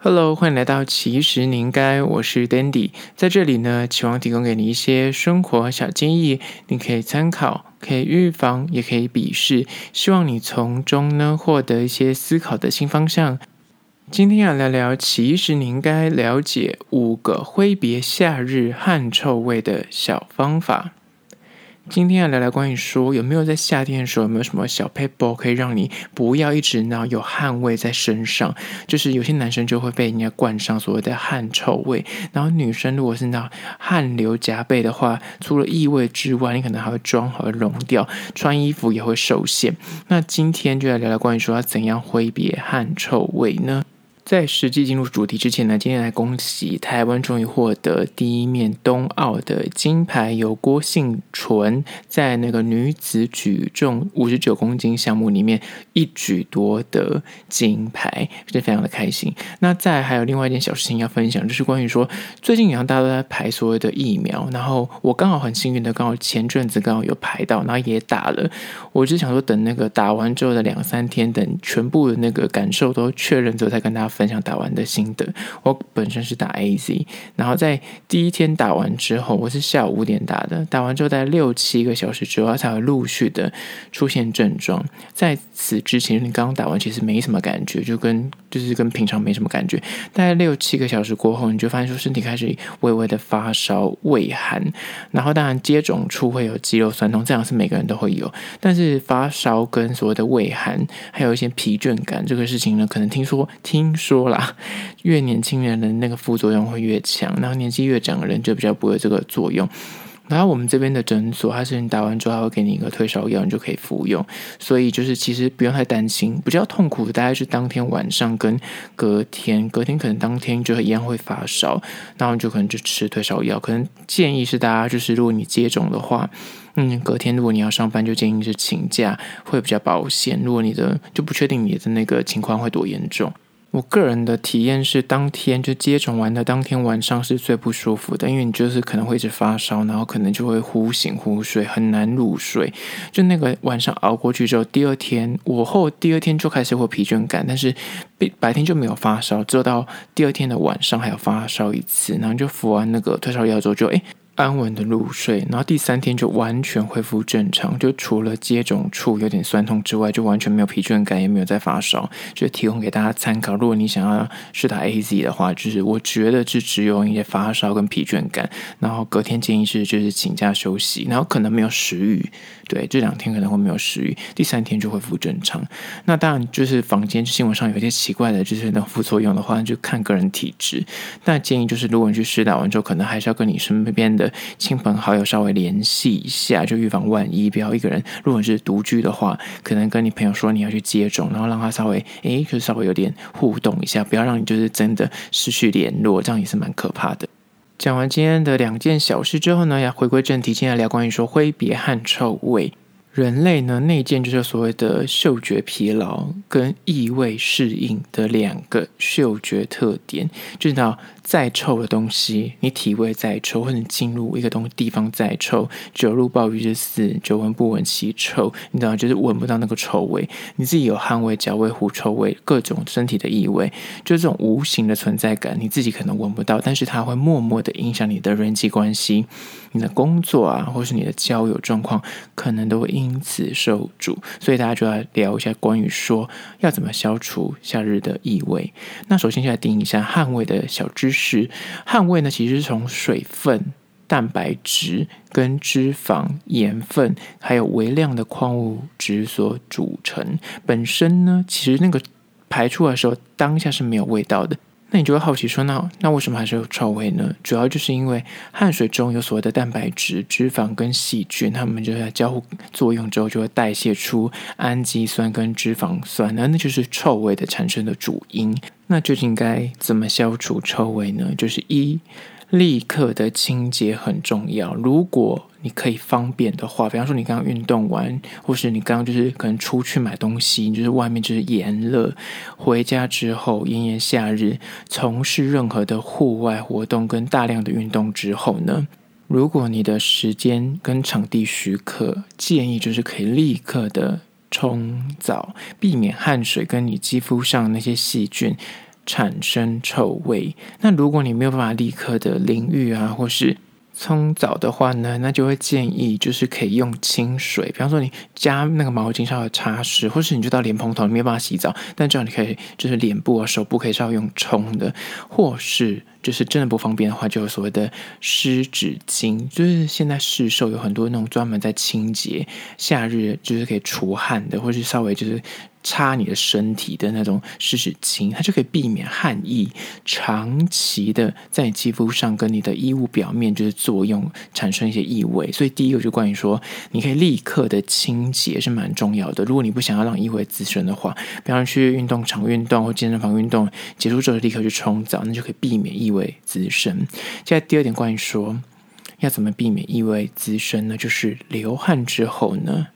Hello，欢迎来到其实你应该，我是 Dandy，在这里呢，期望提供给你一些生活小建议，你可以参考，可以预防，也可以鄙视，希望你从中呢获得一些思考的新方向。今天要聊聊，其实你应该了解五个挥别夏日汗臭味的小方法。今天要聊聊关于说有没有在夏天的时候有没有什么小撇步可以让你不要一直呢有汗味在身上，就是有些男生就会被人家冠上所谓的汗臭味，然后女生如果是那汗流浃背的话，除了异味之外，你可能还会妆还会融掉，穿衣服也会受限。那今天就来聊聊关于说要怎样挥别汗臭味呢？在实际进入主题之前呢，今天来恭喜台湾终于获得第一面冬奥的金牌，由郭婞淳在那个女子举重五十九公斤项目里面一举夺得金牌，是非常的开心。那再还有另外一件小事情要分享，就是关于说最近好像大家都在排所谓的疫苗，然后我刚好很幸运的刚好前阵子刚好有排到，然后也打了。我只想说等那个打完之后的两三天，等全部的那个感受都确认之后再跟大家分享打完的心得。我本身是打 AZ，然后在第一天打完之后，我是下午五点打的，打完之后大概六七个小时之后，才会陆续的出现症状。在此之前，你刚刚打完其实没什么感觉，就跟就是跟平常没什么感觉。大概六七个小时过后，你就发现说身体开始微微的发烧、畏寒，然后当然接种处会有肌肉酸痛，这样是每个人都会有。但是发烧跟所谓的畏寒，还有一些疲倦感，这个事情呢，可能听说听说。说啦，越年轻人的那个副作用会越强，然后年纪越长的人就比较不会有这个作用。然后我们这边的诊所，它是你打完之后，它会给你一个退烧药，你就可以服用。所以就是其实不用太担心。比较痛苦的大概是当天晚上跟隔天，隔天可能当天就会一样会发烧，然后就可能就吃退烧药。可能建议是大家就是如果你接种的话，嗯，隔天如果你要上班，就建议是请假会比较保险。如果你的就不确定你的那个情况会多严重。我个人的体验是，当天就接种完的当天晚上是最不舒服的，因为你就是可能会一直发烧，然后可能就会忽醒忽睡，很难入睡。就那个晚上熬过去之后，第二天我后第二天就开始会疲倦感，但是白天就没有发烧，直到第二天的晚上还有发烧一次，然后就服完那个退烧药之后就诶。安稳的入睡，然后第三天就完全恢复正常，就除了接种处有点酸痛之外，就完全没有疲倦感，也没有再发烧，就提供给大家参考。如果你想要试打 AZ 的话，就是我觉得是只有一些发烧跟疲倦感，然后隔天建议是就是请假休息，然后可能没有食欲，对，这两天可能会没有食欲，第三天就恢复正常。那当然就是房间新闻上有一些奇怪的，就是那副作用的话，就看个人体质。但建议就是如果你去试打完之后，可能还是要跟你身边的。亲朋好友稍微联系一下，就预防万一。不要一个人，如果是独居的话，可能跟你朋友说你要去接种，然后让他稍微诶，就稍微有点互动一下，不要让你就是真的失去联络，这样也是蛮可怕的。讲完今天的两件小事之后呢，要回归正题，现在聊关于说挥别汗臭味。人类呢，内建就是所谓的嗅觉疲劳跟异味适应的两个嗅觉特点，就是到。再臭的东西，你体味再臭，或者你进入一个东地方再臭，久入鲍鱼之肆，久闻不闻其臭，你知道，就是闻不到那个臭味。你自己有汗味、脚味、狐臭味，各种身体的异味，就这种无形的存在感，你自己可能闻不到，但是它会默默的影响你的人际关系、你的工作啊，或是你的交友状况，可能都会因此受阻。所以大家就要聊一下关于说要怎么消除夏日的异味。那首先就来定一下汗味的小知识。是汗味呢，其实是从水分、蛋白质、跟脂肪、盐分，还有微量的矿物质所组成。本身呢，其实那个排出来的时候，当下是没有味道的。那你就会好奇说，那那为什么还是有臭味呢？主要就是因为汗水中有所谓的蛋白质、脂肪跟细菌，它们就在交互作用之后，就会代谢出氨基酸跟脂肪酸，那那就是臭味的产生的主因。那究竟该怎么消除臭味呢？就是一，立刻的清洁很重要。如果你可以方便的话，比方说你刚刚运动完，或是你刚刚就是可能出去买东西，你就是外面就是炎热，回家之后炎炎夏日，从事任何的户外活动跟大量的运动之后呢，如果你的时间跟场地许可，建议就是可以立刻的冲澡，避免汗水跟你肌肤上那些细菌产生臭味。那如果你没有办法立刻的淋浴啊，或是冲澡的话呢，那就会建议就是可以用清水，比方说你加那个毛巾稍微擦拭，或是你就到莲蓬头你没有办法洗澡，但这样你可以就是脸部啊、手部可以稍微用冲的，或是就是真的不方便的话，就有所谓的湿纸巾，就是现在市售有很多那种专门在清洁夏日就是可以除汗的，或是稍微就是。擦你的身体的那种湿纸巾，它就可以避免汗液长期的在你肌肤上跟你的衣物表面就是作用，产生一些异味。所以第一个就关于说，你可以立刻的清洁是蛮重要的。如果你不想要让异味滋生的话，比方去运动场运动或健身房运动结束之后立刻去冲澡，那就可以避免异味滋生。现在第二点关于说要怎么避免异味滋生呢？就是流汗之后呢，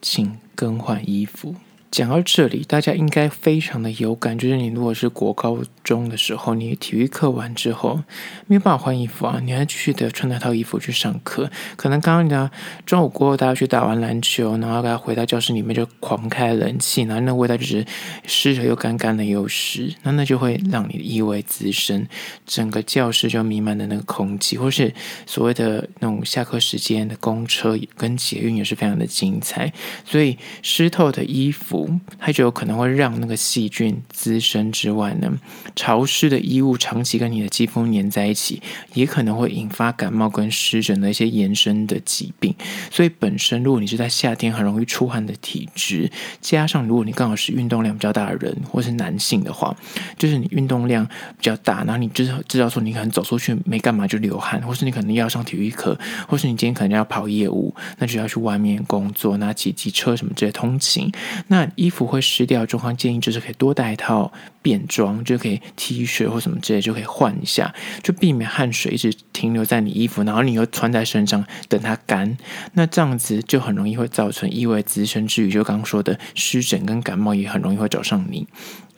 请更换衣服。讲到这里，大家应该非常的有感觉，就是你如果是国高中的时候，你体育课完之后没有办法换衣服啊，你还继续的穿那套衣服去上课。可能刚刚你的中午过后，大家去打完篮球，然后大家回到教室里面就狂开冷气，然后那味道就是湿的又干，干的又湿，那那就会让你的异味滋生，整个教室就弥漫的那个空气，或是所谓的那种下课时间的公车跟捷运也是非常的精彩，所以湿透的衣服。它就有可能会让那个细菌滋生之外呢，潮湿的衣物长期跟你的肌肤粘在一起，也可能会引发感冒跟湿疹的一些延伸的疾病。所以本身如果你是在夏天很容易出汗的体质，加上如果你刚好是运动量比较大的人，或是男性的话，就是你运动量比较大，然后你知道知道说你可能走出去没干嘛就流汗，或是你可能要上体育课，或是你今天可能要跑业务，那就要去外面工作，拿起机车什么这些通勤，那。衣服会湿掉，状况建议就是可以多带一套便装，就可以 T 恤或什么之类就可以换一下，就避免汗水一直停留在你衣服，然后你又穿在身上等它干，那这样子就很容易会造成异味滋生之余，就刚刚说的湿疹跟感冒也很容易会找上你。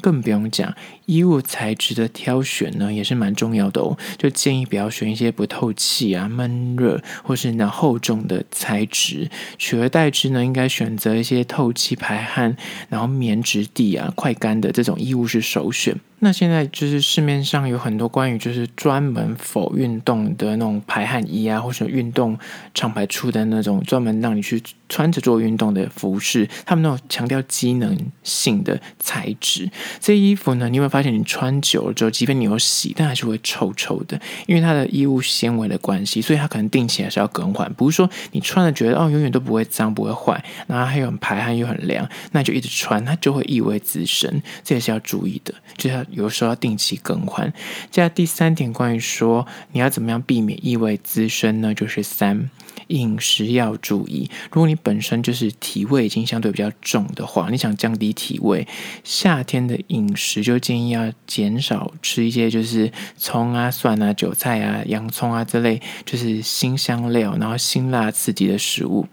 更不用讲，衣物材质的挑选呢，也是蛮重要的哦。就建议不要选一些不透气啊、闷热或是那厚重的材质，取而代之呢，应该选择一些透气排汗，然后棉质地啊、快干的这种衣物是首选。那现在就是市面上有很多关于就是专门否运动的那种排汗衣啊，或者运动厂牌出的那种专门让你去穿着做运动的服饰，他们那种强调机能性的材质，这衣服呢，你有发现你穿久了之后，即便你有洗，但还是会臭臭的，因为它的衣物纤维的关系，所以它可能定期还是要更换。不是说你穿了觉得哦永远都不会脏不会坏，然后还有排汗又很凉，那就一直穿，它就会异味滋生，这也是要注意的，就是要。有时候要定期更换。接下来第三点，关于说你要怎么样避免异味滋生呢？就是三，饮食要注意。如果你本身就是体味已经相对比较重的话，你想降低体味，夏天的饮食就建议要减少吃一些就是葱啊、蒜啊、韭菜啊、洋葱啊这类就是辛香料，然后辛辣刺激的食物。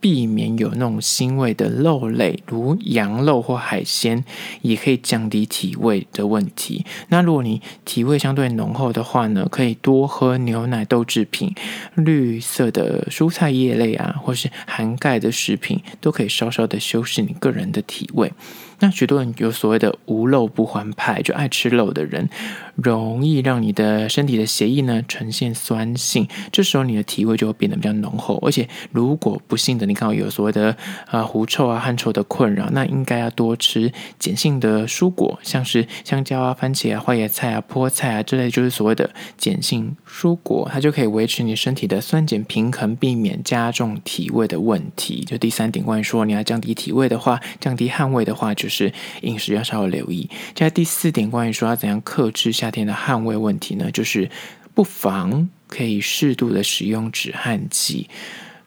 避免有那种腥味的肉类，如羊肉或海鲜，也可以降低体味的问题。那如果你体味相对浓厚的话呢，可以多喝牛奶、豆制品、绿色的蔬菜叶类啊，或是含钙的食品，都可以稍稍的修饰你个人的体味。那许多人有所谓的无肉不欢派，就爱吃肉的人，容易让你的身体的血液呢呈现酸性，这时候你的体味就会变得比较浓厚。而且如果不幸的你刚好有所谓的啊狐臭啊汗臭的困扰，那应该要多吃碱性的蔬果，像是香蕉啊、番茄啊、花椰菜啊、菠菜啊这类，就是所谓的碱性蔬果，它就可以维持你身体的酸碱平衡，避免加重体味的问题。就第三点，关于说你要降低体味的话，降低汗味的话，就。是饮食要稍微留意。接下来第四点，关于说要怎样克制夏天的汗味问题呢？就是不妨可以适度的使用止汗剂。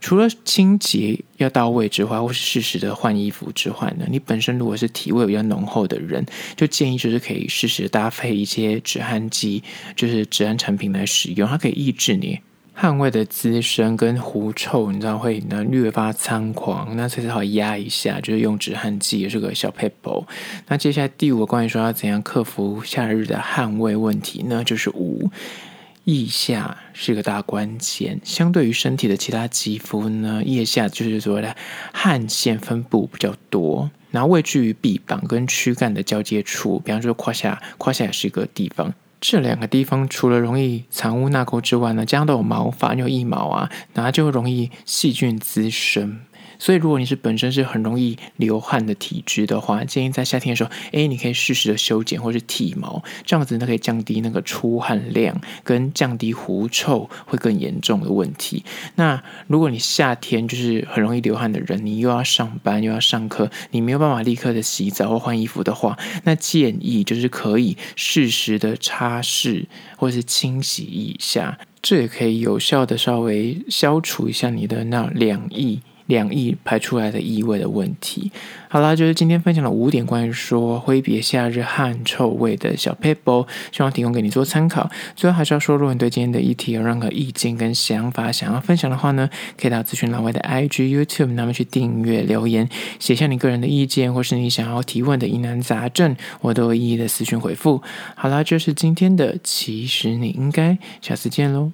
除了清洁要到位之外，或是适时的换衣服之外呢，你本身如果是体味比较浓厚的人，就建议就是可以适时搭配一些止汗剂，就是止汗产品来使用，它可以抑制你。汗味的滋生跟狐臭，你知道会呢略发猖狂，那最好压一下，就是用止汗剂，也是个小撇步。那接下来第五个关于说要怎样克服夏日的汗味问题呢？就是五，腋下是个大关键。相对于身体的其他肌肤呢，腋下就是所谓的汗腺分布比较多。然后位置于臂膀跟躯干的交接处，比方说胯下，胯下也是一个地方。这两个地方除了容易藏污纳垢之外呢，这样都有毛发，有腋毛啊，然后就会容易细菌滋生。所以，如果你是本身是很容易流汗的体质的话，建议在夏天的时候，诶，你可以适时的修剪或是剃毛，这样子呢可以降低那个出汗量，跟降低狐臭会更严重的问题。那如果你夏天就是很容易流汗的人，你又要上班又要上课，你没有办法立刻的洗澡或换衣服的话，那建议就是可以适时的擦拭或是清洗一下，这也可以有效的稍微消除一下你的那两液。两翼排出来的异味的问题。好啦，就是今天分享了五点关于说挥别夏日汗臭味的小 paper，，希望提供给你做参考。最后还是要说，如果你对今天的议题有任何意见跟想法想要分享的话呢，可以到资讯栏外的 IG、YouTube 那边去订阅留言，写下你个人的意见或是你想要提问的疑难杂症，我都会一一的私讯回复。好啦，就是今天的，其实你应该下次见喽。